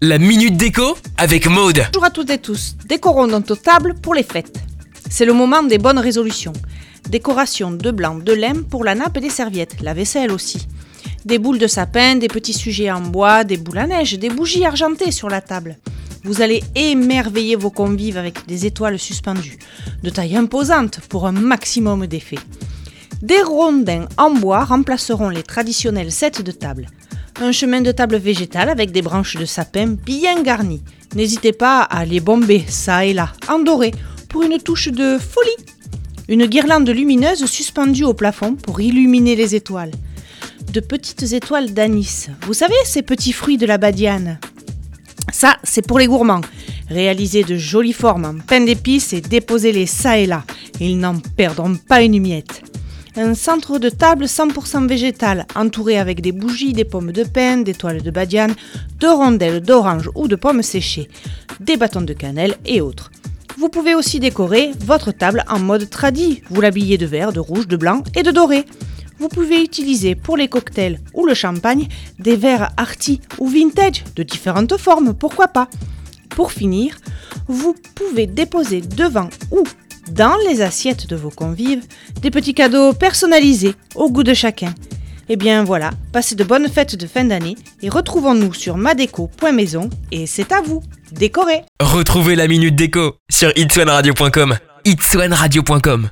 La minute déco avec Maude. Bonjour à toutes et tous. Décorons notre table pour les fêtes. C'est le moment des bonnes résolutions. Décoration de blanc, de lin pour la nappe et des serviettes, la vaisselle aussi. Des boules de sapin, des petits sujets en bois, des boules à neige, des bougies argentées sur la table. Vous allez émerveiller vos convives avec des étoiles suspendues, de taille imposante pour un maximum d'effet. Des rondins en bois remplaceront les traditionnels sets de table. Un chemin de table végétal avec des branches de sapin bien garnies. N'hésitez pas à les bomber, ça et là, en doré, pour une touche de folie. Une guirlande lumineuse suspendue au plafond pour illuminer les étoiles. De petites étoiles d'anis. Vous savez, ces petits fruits de la badiane? Ça, c'est pour les gourmands. Réalisez de jolies formes en pain d'épices et déposez-les ça et là. Ils n'en perdront pas une miette. Un centre de table 100% végétal, entouré avec des bougies, des pommes de pin, des toiles de badiane, de rondelles d'orange ou de pommes séchées, des bâtons de cannelle et autres. Vous pouvez aussi décorer votre table en mode tradi. Vous l'habillez de vert, de rouge, de blanc et de doré. Vous pouvez utiliser pour les cocktails ou le champagne des verres arty ou vintage de différentes formes, pourquoi pas. Pour finir, vous pouvez déposer devant ou dans les assiettes de vos convives des petits cadeaux personnalisés au goût de chacun. Et bien voilà, passez de bonnes fêtes de fin d'année et retrouvons-nous sur madeco.maison et c'est à vous, décorez Retrouvez la minute déco sur itswanradio.com. itswanradio.com